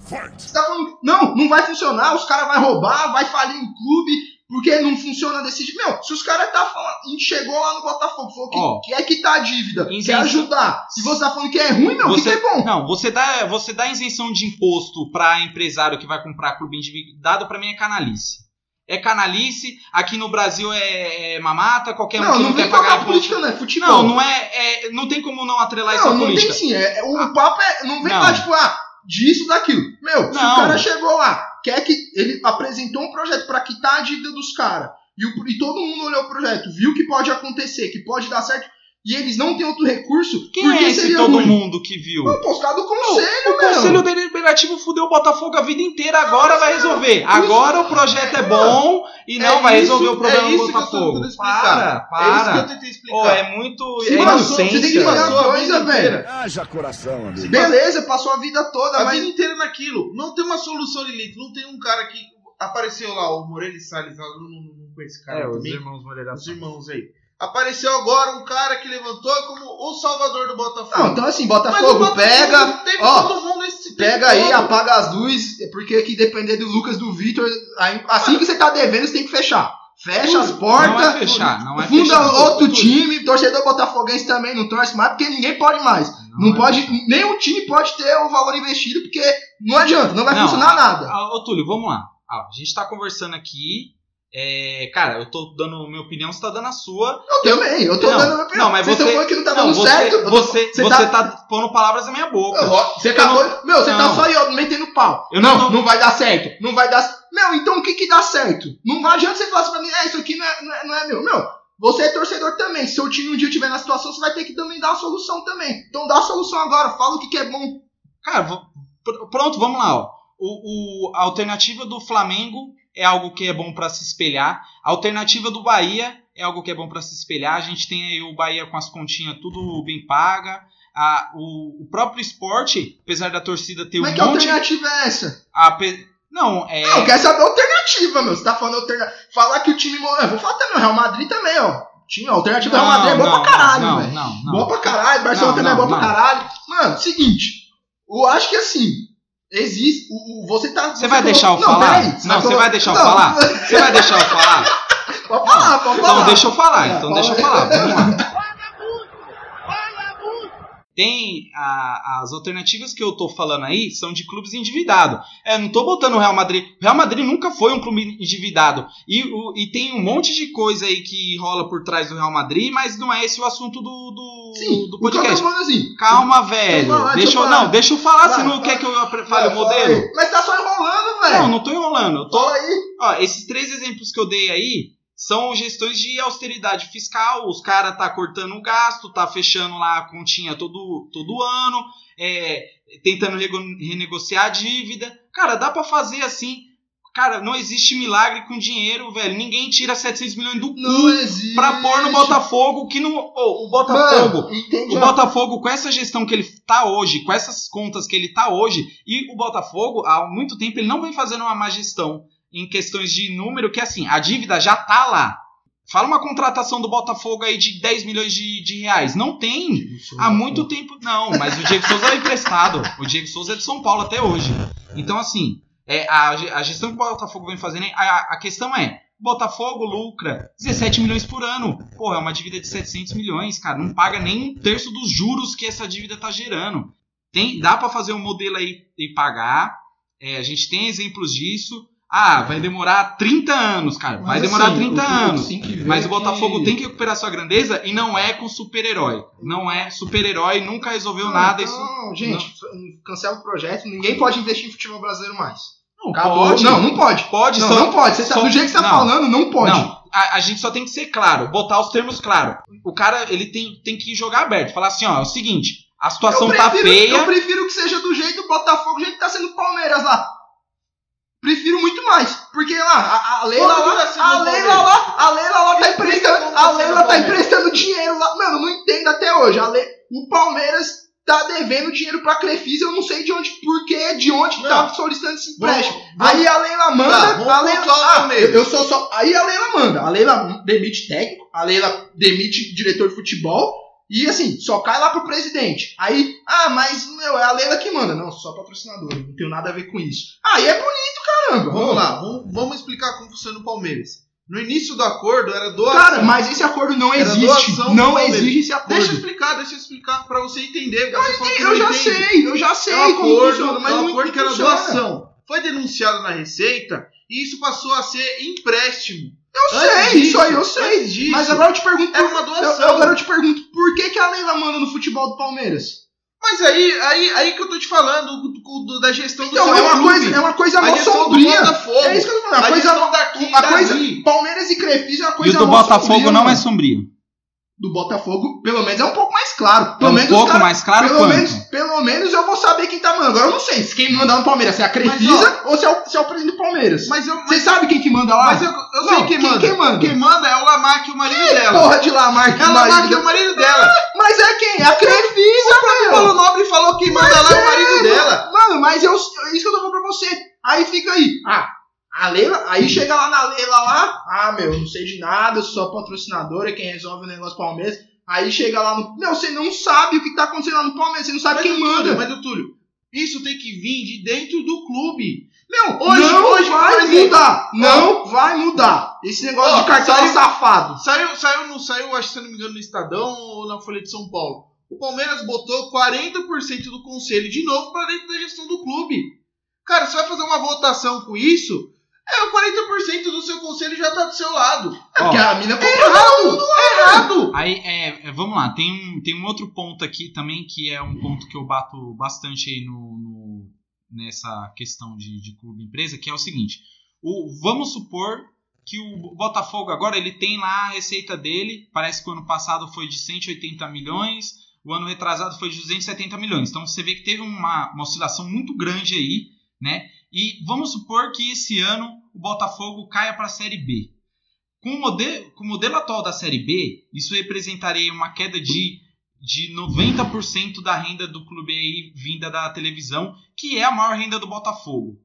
Você tá falando, não, não vai funcionar, os caras vão roubar, vai falir o clube, porque não funciona desse jeito. Meu, se os caras tá falando, chegou lá no Botafogo, falou que Ó. quer quitar a dívida, Isenção. quer ajudar. Se você tá falando que é ruim, meu, o que, Você- que é bom? Não, você dá, você dá isenção de imposto para empresário que vai comprar clube endividado, para mim é canalice. É canalice, aqui no Brasil é, é mamata, qualquer um Não, que não não quer pagar imposto. política, não, é futebol. Não, não é, é- Não tem como não atrelar isso Não, à não política. tem sim. É, é- o papo é. Não vem Não. lá, tipo, ah, disso, daquilo. Meu, se Não. o cara chegou lá, quer que. Ele apresentou um projeto pra quitar a dívida dos caras. E, e todo mundo olhou o projeto, viu que pode acontecer, que pode dar certo. E eles não têm outro recurso. Quem por que é esse seria todo ruim? mundo que viu? Pô, pô, os caras do conselho, O meu. Conselho Deliberativo fudeu o Botafogo a vida inteira, agora vai resolver. Agora o projeto é bom e não É vai isso- resolver o problema é do isso que eu tô Botafogo. explicar. Para, É isso que eu para. tentei explicar. Pô, é muito. Sim, é você tem que Passou a coisa, velho. Haja coração, amigo. Beleza, passou a vida toda, A mas. vida inteira naquilo. Não tem uma solução, Lilith. Não tem um cara que apareceu lá, o Moreira e Salles, lá, não, não, não conheço esse cara É, os também. irmãos Moreira Os irmãos aí. Apareceu agora um cara que levantou como o salvador do Botafogo. Não, então assim, Botafogo, Botafogo pega. teve ó, todo mundo esse tempo Pega aí, todo. apaga as luzes, porque aqui depender do Lucas do Vitor, assim que você tá devendo, você tem que fechar. Fecha as Não é portas, fechar, não é funda fechar. outro time, torcedor botafoguense também não torce mais, porque ninguém pode mais. Não, é pode, fechar. nenhum time pode ter o valor investido, porque não adianta, não vai Não, funcionar a- nada. Ô, Túlio, vamos lá. A gente tá conversando aqui. É, cara, eu tô dando minha opinião, você tá dando a sua. Eu também, eu tô Não, dando a minha opinião. não, mas Vocês você- estão falando que não tá não, dando você, certo. eu você, você você tá- tá... pondo palavras na minha boca. Eu- Você Eu acabou. Meu, você tá Não. só aí, ó, metendo pau. Eu não, não não, vai dar certo. Não vai dar. Meu, então o que que dá certo? Não vai adianta você falar assim pra mim, é, isso aqui não é, não é, não é meu. Meu, você é torcedor também. Se seu time um dia estiver na situação, você vai ter que também dar a solução também. Então dá a solução agora, fala o que, que é bom. Cara, pronto, vamos lá. Ó. O, o- a alternativa do Flamengo é algo que é bom pra se espelhar. A alternativa do Bahia é algo que é bom pra se espelhar. A gente tem aí o Bahia com as continhas tudo bem paga. A- o, o próprio esporte, apesar da torcida ter Mas um que monte. alternativa é essa? a Não, é. Não, eu quero saber a alternativa, meu. Você tá falando alternativa. Falar que o time. Eu vou falar também, o Real Madrid também, ó. Time, a alternativa do Real Madrid é boa não, pra caralho, não, velho. Não, não, Boa pra caralho, Barcelona Não, também é não, boa pra não. caralho. Mano, seguinte. Eu acho que assim. Existe. O, o- você tá. Você vai deixar eu falar? Não, você colo- vai deixar eu falar? Você vai deixar eu *laughs* falar? Pode falar, pode falar. Então deixa eu falar, então deixa eu falar. Vamos lá. Tem a- as alternativas que eu tô falando aí são de clubes endividados. É, não tô botando o Real Madrid. O Real Madrid nunca foi um clube endividado. E, o- e tem um monte de coisa aí que rola por trás do Real Madrid, mas não é esse o assunto do, do, Sim, do podcast. falando assim. Calma, velho. falar, deixa deixa eu não, deixa eu falar, você não quer que eu fale o modelo? Mas tá só enrolando, velho. Não, não tô enrolando. Eu tô, Fala aí. Ó, esses três exemplos que eu dei aí são gestões de austeridade fiscal. Os caras tá cortando o gasto, tá fechando lá a continha todo, todo ano, é, tentando renegociar a dívida. Cara, dá pra fazer assim. Cara, não existe milagre com dinheiro, velho. Ninguém tira 700 milhões do Não cu pra pôr no Botafogo, que não. Ô, o Botafogo. Mano? O Botafogo, com essa gestão que ele tá hoje, com essas contas que ele tá hoje, e o Botafogo, há muito tempo, ele não vem fazendo uma má gestão em questões de número, que assim, a dívida já tá lá. Fala uma contratação do Botafogo aí de 10 milhões de, de reais. Não tem. Há muito tempo. Não, mas o Diego Souza é emprestado. O Diego Souza é de São Paulo até hoje. Então, assim, é, a, a gestão que o Botafogo vem fazendo. A, a questão é: Botafogo lucra 17 milhões por ano. Pô, é uma dívida de 700 milhões, cara. Não paga nem um terço dos juros que essa dívida tá gerando. Tem, dá para fazer um modelo aí e pagar. É, a gente tem exemplos disso. Ah, vai demorar 30 anos, cara. Vai Mas, demorar assim, 30 o o que anos. ver Mas é o Botafogo que- tem que recuperar sua grandeza e não é com super-herói. Não é super-herói, nunca resolveu Não, nada. então, Isso gente, f- cancela o projeto. Ninguém pode investir em futebol brasileiro mais. não Acabou. pode. Não, não pode. pode, não, só, não pode. Você tá- só- do jeito que você tá não. falando, não pode. Não, a, a gente só tem que ser claro, botar os termos claros. O cara, ele tem, tem que jogar aberto. Falar assim, ó, é o seguinte, a situação eu tá prefiro, feia. Eu prefiro que seja do jeito do Botafogo, do jeito que tá sendo o Palmeiras lá. Prefiro muito mais. Porque lá, a, a Leila lá, tá a Leila lá, a Leila lá tá emprestando, a tá Leila tá emprestando dinheiro lá. Mano, eu não entendo até hoje. A Le... O Palmeiras tá devendo dinheiro pra Crefisa, eu não sei de onde, por que, de onde tá Não. solicitando esse empréstimo. Aí a Leila manda, Tá, a Leila, ah, eu sou só, aí a Leila manda, a Leila demite técnico, a Leila demite diretor de futebol, e assim, só cai lá pro presidente. Aí, ah, mas meu, é a Leila que manda. Não, só patrocinador, não tenho nada a ver com isso. Aí é bonito, Vamos lá, vamos, vamos explicar como funciona o Palmeiras. No início do acordo era doação. Cara, mas esse acordo não Era existe. Não existe esse acordo. Deixa eu explicar, deixa eu explicar pra você entender. Falou que eu já entende. sei, eu já sei É um como acordo, funciona, mas é um não acordo que era doação. Foi denunciado na Receita e isso passou a ser empréstimo. Eu Antes sei, disso, isso aí eu sei. disso, Mas agora eu te pergunto, era por- uma eu, doação. eu agora eu te pergunto, por que, que a Leila manda no futebol do Palmeiras? Mas aí, aí, aí que eu tô te falando do- do- do- da gestão do Então, é uma clube. coisa, é uma coisa mó sombria. do. É isso que eu tô falando. A, a coisa, gestão daqui, a coisa. Palmeiras e Crefisa é uma E coisa o do mó Botafogo sombria, não é sombrio. Do Botafogo, pelo menos é um pouco mais claro. É Pelo um menos os pouco cara- mais claro pelo quanto? menos, pelo menos eu vou saber quem tá mandando. Agora eu não sei se quem manda no Palmeiras se é a Crefisa ou se é, o, se é o presidente do Palmeiras. Mas eu, Você mas, sabe quem que manda lá? mas eu, eu sei Não, quem, quem- manda. quem manda? Quem manda é o Lamarck, o marido dela. Porra de lá, Mark, É o Lamarck, o marido dela. Mas é quem? É a Crefisa, O meu. Paulo Nobre falou que manda lá é o marido dela. Mano, mas eu, é isso que eu tô falando pra você. Aí fica aí. Ah, a Leila, aí chega lá na Leila lá. Ah, meu, não sei de nada, eu sou patrocinadora, quem resolve o negócio Palmeiras. Aí chega lá no. Meu, você não sabe o que tá acontecendo lá no Palmeiras, você não sabe Mas quem Túlio, manda. Mas Túlio, isso tem que vir de dentro do clube. Meu, Hoje- não hoje, vai mudar. Não vai mudar. Esse negócio Ó, de cartão safado. Saiu, saiu, não saiu, acho que se não me engano, no Estadão ou na Folha de São Paulo. O Palmeiras botou 40% do conselho de novo pra dentro da gestão do clube. Cara, você vai fazer uma votação com isso? É, o 40% do seu conselho já tá do seu lado. É Ó, porque a mina É errado! É errado! Aí, é, é, vamos lá, tem um, tem um outro ponto aqui também que é um ponto que eu bato bastante aí no, no- nessa questão de, de clube empresa, que é o seguinte: o, vamos supor que o Botafogo agora ele tem lá a receita dele, parece que o ano passado foi de 180 milhões, o ano retrasado foi de 270 milhões. Então você vê que teve uma, uma oscilação muito grande aí, né? E vamos supor que esse ano o Botafogo caia para a Série B. Com o, modelo, com o modelo atual da Série B, isso representaria uma queda de, de 90% da renda do clube aí vinda da televisão, que é a maior renda do Botafogo.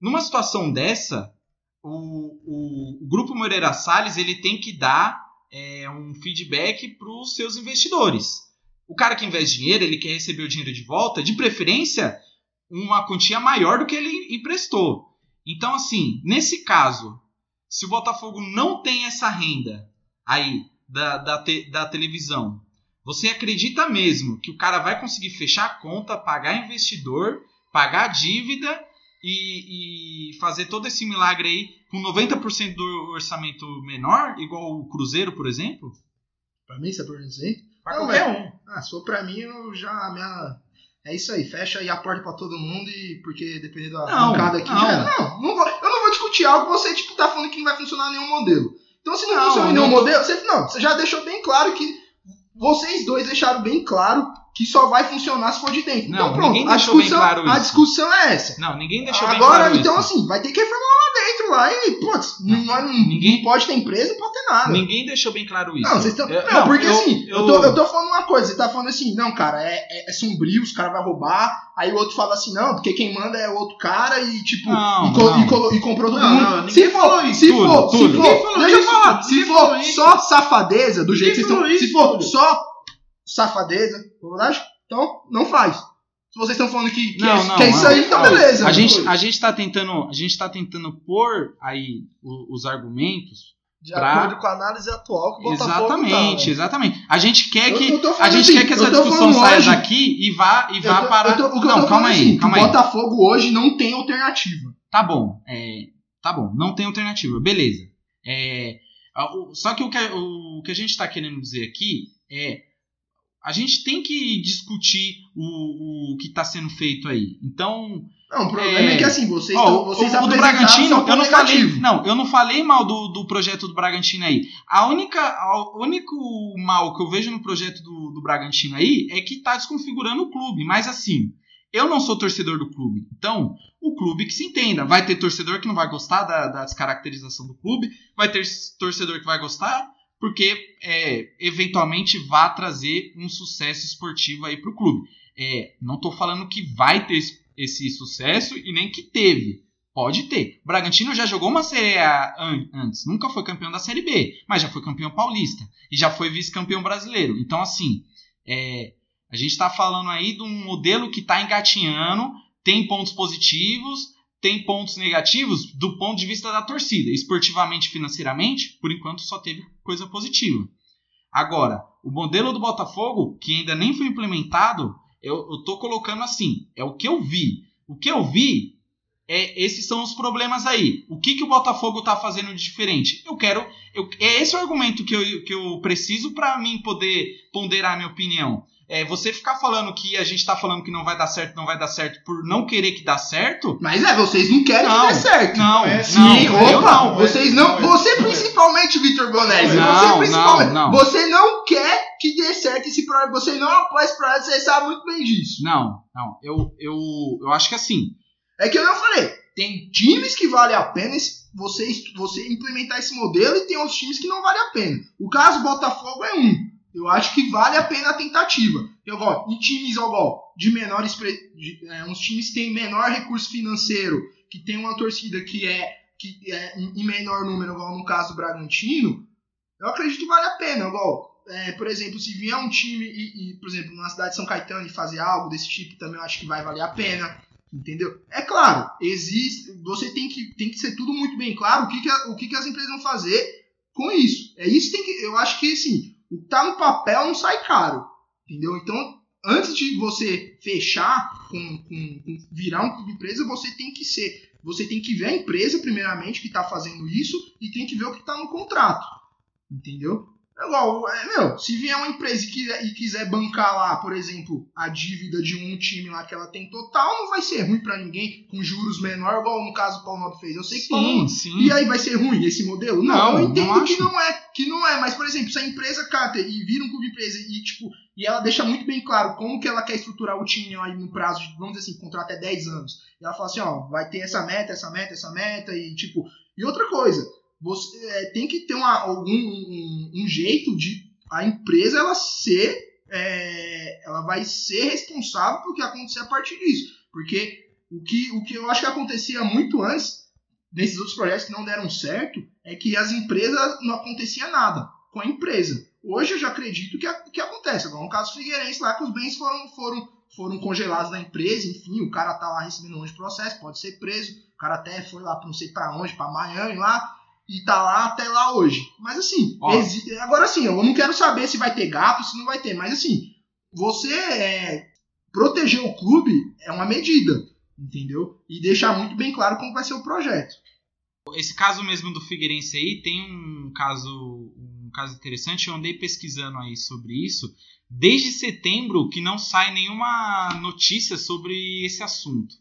Numa situação dessa, o, o, o Grupo Moreira Salles ele tem que dar é, um feedback para os seus investidores. O cara que investe dinheiro, ele quer receber o dinheiro de volta, de preferência, uma quantia maior do que ele emprestou. Então, assim, nesse caso, se o Botafogo não tem essa renda aí da, da, te- da televisão, você acredita mesmo que o cara vai conseguir fechar a conta, pagar investidor, pagar a dívida e, e fazer todo esse milagre aí com 90% do orçamento menor, igual o Cruzeiro, por exemplo? Pra mim, você pergunta isso aí? Pra Não, qualquer mas- um. Ah, se for pra mim, eu já. Minha... É isso aí, fecha aí a porta pra todo mundo e porque dependendo da Não, bancada aqui. não. Já, não, não vou, eu não vou discutir algo que você tipo, tá falando que não vai funcionar nenhum modelo. Então, se não, Não, funciona nenhum não modelo, você, não, você já deixou bem claro que. Vocês dois deixaram bem claro que só vai funcionar se for de dentro. Não, então, pronto. ninguém A deixou bem discussão, claro a discussão é essa. Não, ninguém deixou bem Agora, claro então, isso. assim, vai ter que reformular lá dentro lá e, putz, não, não, não, Ninguém- não pode ter empresa, não pode ter nada. Ninguém deixou bem claro isso. Não, vocês estão. Eu- Não, porque eu- assim, eu, eu- tô, eu tô falando uma coisa, você tá falando assim, não, cara, é, é, é sombrio, os caras vão roubar, aí o outro fala assim, não, porque quem manda é o outro cara e tipo, Não, e, co- não. e e comprou todo Não, mundo. não, ninguém se falou for, isso, se Túlio, for, se Túlio. for, deixa eu falar, se for só safadeza, do jeito que vocês estão, se for só safadeza, verdade, então não faz. Se vocês estão falando que, que, Não, é, não, que é isso aí, então beleza. A gente, a gente tá tentando, a gente tá tentando pôr aí o- os argumentos. De Pra- acordo com a análise atual que o Botafogo exatamente, tá, exatamente. A gente quer Eu- que eu a gente assim, quer que essa eu discussão saia hoje- daqui e vá e Eu vá tô- para eu tô- o que eu Não, tô calma falando aí, assim, calma aí. o Botafogo hoje não tem alternativa. Tá bom, é, tá bom, não tem alternativa, beleza. É, o- só que o que, a- o que a gente está querendo dizer aqui é a gente tem que discutir o, o que está sendo feito aí. Então, Não, o problema é, É. que assim, vocês, Ó, tão, o- vocês o, do apresentaram Bragantino, eu não falei, não, eu não falei mal do, do projeto do Bragantino aí. A única, a- o único mal que eu vejo no projeto do, do Bragantino aí é que tá desconfigurando o clube. Mas assim, Eu não sou torcedor do clube. Então, o clube que se entenda. Vai ter torcedor que não vai gostar da, da descaracterização do clube, vai ter torcedor que vai gostar, porque é, eventualmente vai trazer um sucesso esportivo aí para o clube. É, não estou falando que vai ter esse sucesso e nem que teve. Pode ter. O Bragantino já jogou uma Série A antes, nunca foi campeão da Série B, mas já foi campeão paulista e já foi vice-campeão brasileiro. Então, assim, é, a gente está falando aí de um modelo que está engatinhando, tem pontos positivos, tem pontos negativos do ponto de vista da torcida. Esportivamente, financeiramente, por enquanto só teve coisa positiva. Agora, o modelo do Botafogo, que ainda nem foi implementado, eu, estou colocando assim, é o que eu vi. O que eu vi é, esses são os problemas aí. O que, que o Botafogo está fazendo de diferente? Eu quero. Eu, é esse o argumento que eu, que eu preciso para mim poder ponderar minha opinião. É, você ficar falando que a gente tá falando que não vai dar certo, não vai dar certo por não querer que dá certo. Mas é, vocês não querem não, que dê certo. Não, é, sim, não, opa, não, vocês não. Você principalmente, Vitor Bonesi. Não, você principalmente. Não, não. Você não quer que dê certo esse projeto. Você não apoia esse projeto, você sabe muito bem disso. Não, não. Eu, eu, eu acho que assim. É que eu não falei tem times que vale a pena você, você implementar esse modelo e tem outros times que não vale a pena. O caso Botafogo é um. Eu acho que vale a pena a tentativa. Eu gosto. Em times ó, de menores. De, é, uns times que têm menor recurso financeiro, que tem uma torcida que é, que é em menor número, igual no caso do Bragantino, eu acredito que vale a pena. Igual, é, por exemplo, se vier um time e, e, por exemplo, na cidade de São Caetano e fazer algo desse tipo, também eu acho que vai valer a pena. Entendeu? É claro, existe. Você tem que, tem que ser tudo muito bem claro o que, que, o que, que as empresas vão fazer com isso. É isso que tem que. Eu acho que assim, o que tá no papel não sai caro. Entendeu? Então, antes de você fechar com, com, com virar um clube empresa, você tem que ser. Você tem que ver a empresa, primeiramente, que está fazendo isso, e tem que ver o que está no contrato. Entendeu? É igual, é, meu, se vier uma empresa e quiser, e quiser bancar lá, por exemplo, a dívida de um time lá que ela tem total, não vai ser ruim para ninguém, com juros menor, igual no caso o Paulo fez. Eu sei que sim, sim. E aí vai ser ruim esse modelo? Não, não eu entendo não que não é, que não é, mas por exemplo, se a empresa cata e vira um clube empresa e tipo, e ela deixa muito bem claro como que ela quer estruturar o time aí no prazo de, vamos dizer assim, contrato até 10 anos. E ela fala assim, ó, vai ter essa meta, essa meta, essa meta e tipo, e outra coisa, você é, tem que ter uma, algum um, um jeito de a empresa ela ser é, ela vai ser responsável pelo que acontecer a partir disso. Porque o que, o que eu acho que acontecia muito antes, nesses outros projetos que não deram certo, é que as empresas não acontecia nada com a empresa. Hoje eu já acredito que, que acontece. Agora, no caso Figueirense lá, que os bens foram, foram, foram congelados na empresa, enfim, o cara tá lá recebendo um monte de processo, pode ser preso, o cara até foi lá para não sei para onde, para Miami lá, e tá lá até lá hoje. Mas assim, agora sim, eu não quero saber se vai ter gato, se não vai ter, mas assim, você é, proteger o clube é uma medida, entendeu? E deixar muito bem claro como vai ser o projeto. Esse caso mesmo do Figueirense aí tem um caso um caso interessante, eu andei pesquisando aí sobre isso. Desde setembro que não sai nenhuma notícia sobre esse assunto.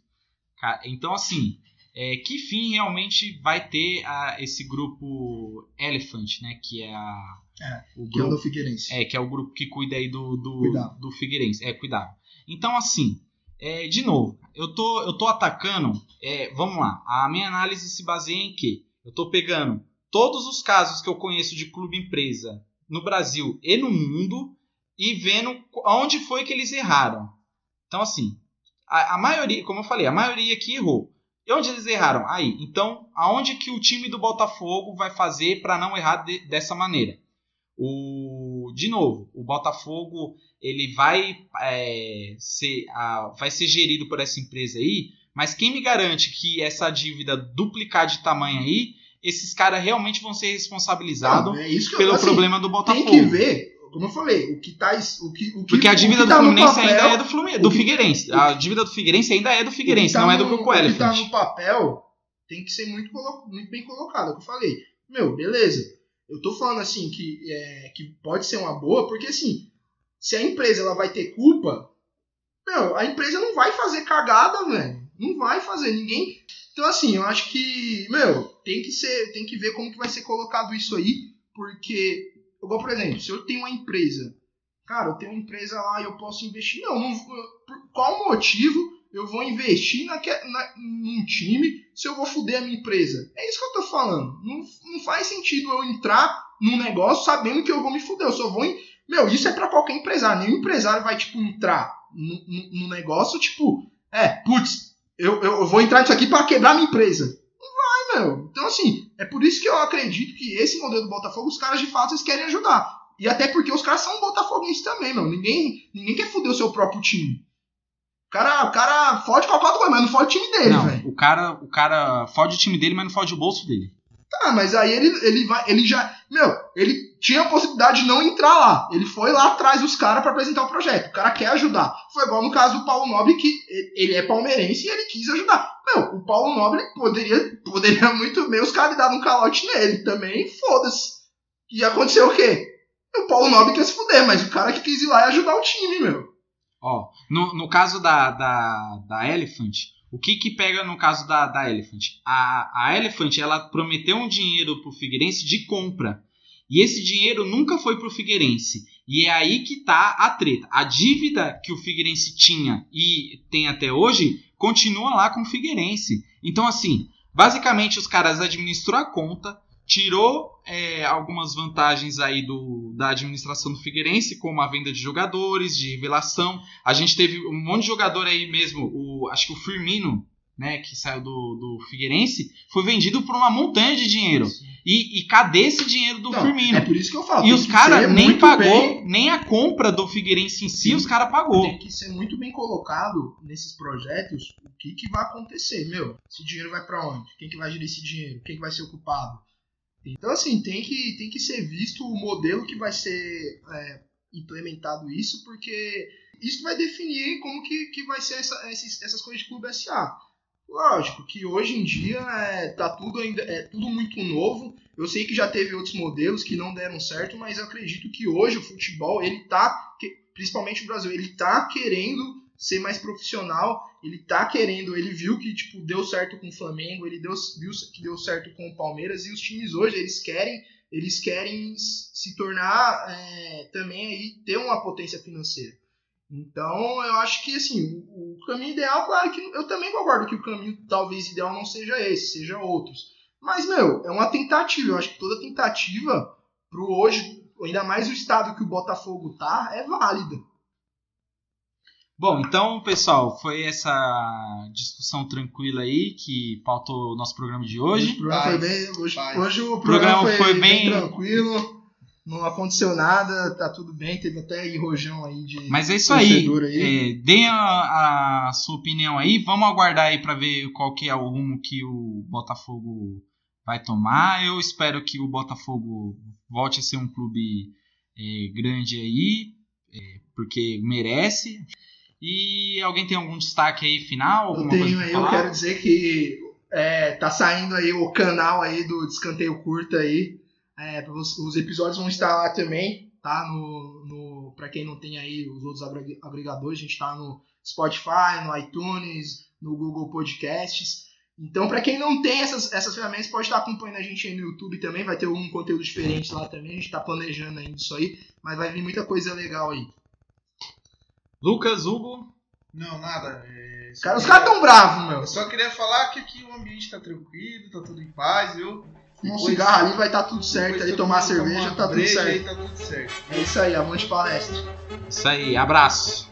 Então, assim, é, que fim realmente vai ter a, esse grupo Elephant, né? Que é a. É, o grupo, que é o do Figueirense. É, que é o grupo que cuida aí do, do, do Figueirense. É, cuidado. Então, assim, é, de novo, eu tô, eu tô atacando. É, vamos lá, a minha análise se baseia em que? Eu tô pegando todos os casos que eu conheço de clube empresa no Brasil e no mundo e vendo onde foi que eles erraram. Então, assim, a, a maioria, como eu falei, a maioria aqui errou. E onde eles erraram? Aí. Então, aonde que o time do Botafogo vai fazer para não errar de, dessa maneira? O, de novo, o Botafogo ele vai é, ser, a, vai ser gerido por essa empresa aí, mas quem me garante que essa dívida duplicar de tamanho aí, esses caras realmente vão ser responsabilizados é pelo assim, problema do Botafogo? Tem que ver como eu falei, o que tá. O que, o que, Porque a dívida do tá Fluminense papel, ainda é do, Fluminense, do Figueirense. A dívida do Figueirense ainda é do Figueirense, tá não é do Grupo Elephant. O que tá no papel tem que ser muito, muito bem colocado, é o que eu falei. Meu, beleza. Eu tô falando assim que, é, que pode ser uma boa, porque assim, se a empresa ela vai ter culpa, meu, a empresa não vai fazer cagada, velho. Não vai fazer, ninguém. Então, assim, eu acho que, meu, tem que ser, tem que ver como que vai ser colocado isso aí, porque Igual, por exemplo, se eu tenho uma empresa, cara, eu tenho uma empresa lá e eu posso investir. Não, não por qual motivo eu vou investir naque, na, num time se eu vou fuder a minha empresa? É isso que eu tô falando. Não, não faz sentido eu entrar num negócio sabendo que eu vou me fuder. Eu só vou. Em... Meu, isso é para qualquer empresário. Nenhum empresário vai, tipo, entrar no, no negócio, tipo, é, putz, eu, eu, eu vou entrar nisso aqui para quebrar minha empresa. Meu. Então, assim, é por isso que eu acredito que esse modelo do Botafogo, os caras de fato eles querem ajudar. E até porque os caras são botafoguenses também, meu. Ninguém, ninguém quer fuder o seu próprio time. O cara, o cara fode qualquer coisa, mas não fode o time dele, velho. o cara, o cara fode o time dele, mas não fode o bolso dele. Tá, mas aí ele, ele vai. Ele já. Meu, ele tinha a possibilidade de não entrar lá. Ele foi lá atrás dos caras para apresentar o projeto. O cara quer ajudar. Foi igual no caso do Paulo Nobre, que ele é palmeirense e ele quis ajudar. Meu, o Paulo Nobre poderia, poderia *laughs* muito bem os caras dar um calote nele também. Foda-se. E aconteceu o quê? O Paulo Nobre quer se fuder, mas o cara que quis ir lá e ajudar o time, meu. Ó, no, no caso da, da, da Elephant, o que que pega no caso da, da Elephant? A, a Elephant, ela prometeu um dinheiro pro Figueirense de compra. E esse dinheiro nunca foi pro Figueirense. E é aí que tá a treta. A dívida que o Figueirense tinha e tem até hoje continua lá com o Figueirense. Então, assim, basicamente os caras administram a conta, tirou é, algumas vantagens aí do, da administração do Figueirense, como a venda de jogadores, de revelação. A gente teve um monte de jogador aí mesmo, o, acho que o Firmino, né, que saiu do, do Figueirense, foi vendido por uma montanha de dinheiro. E, e, cadê esse dinheiro do Não, Firmino? É por isso que eu falo. e os caras nem pagou, bem- nem a compra do Figueirense em si, Sim. os caras pagou. Tem que ser muito bem colocado nesses projetos o que, que vai acontecer. Meu, esse dinheiro vai pra onde? Quem que vai gerir esse dinheiro? Quem que vai ser ocupado? Então, assim, tem que, tem que ser visto o modelo que vai ser é, implementado isso, porque isso vai definir como que, que vai ser essa- essas coisas de clube SA. Lógico que hoje em dia é, tá tudo ainda é tudo muito novo. Eu sei que já teve outros modelos que não deram certo, mas eu acredito que hoje o futebol ele tá, principalmente o Brasil, ele tá querendo ser mais profissional. Ele tá querendo, ele viu que tipo deu certo com o Flamengo, ele deu, viu que deu certo com o Palmeiras e os times hoje eles querem eles querem se tornar é, também aí ter uma potência financeira. Então, eu acho que assim, o, o caminho ideal, claro que eu também concordo que o caminho talvez ideal não seja esse, seja outros. Mas, meu, é uma tentativa. Eu acho que toda tentativa pro hoje, ainda mais o estado que o Botafogo tá, é válida. Bom, então, pessoal, foi essa discussão tranquila aí que pautou o nosso programa de o hoje. programa Paz, foi bem, hoje, hoje o programa programa, foi foi, bem- bem tranquilo. Não aconteceu nada, tá tudo bem. Teve até aí rojão aí de. Mas é isso aí. aí. É, deem a, a sua opinião aí. Vamos aguardar aí para ver qual que é o rumo que o Botafogo vai tomar. Eu espero que o Botafogo volte a ser um clube é, grande aí, é, porque merece. E alguém tem algum destaque aí final? Eu tenho aí, eu quero dizer que é, tá saindo aí o canal aí do Descanteio Curta aí. É, os, os episódios vão estar lá também, tá? No, no, pra quem não tem aí os outros agreg- agregadores, a gente tá no Spotify, no iTunes, no Google Podcasts. Então, pra quem não tem essas, essas ferramentas, pode estar acompanhando a gente aí no YouTube também. Vai ter algum conteúdo diferente lá também. A gente tá planejando ainda isso aí, mas vai vir muita coisa legal aí. Lucas, Hugo. Não, nada. é, Cara, os caras tão bravos, meu. Eu só queria falar que aqui o ambiente tá tranquilo, tá tudo em paz, viu? Um cigarro ali vai estar tudo certo. Aí tomar cerveja tá tudo certo. Aí tá tudo certo. É isso aí, avante palestra. Isso aí, abraço.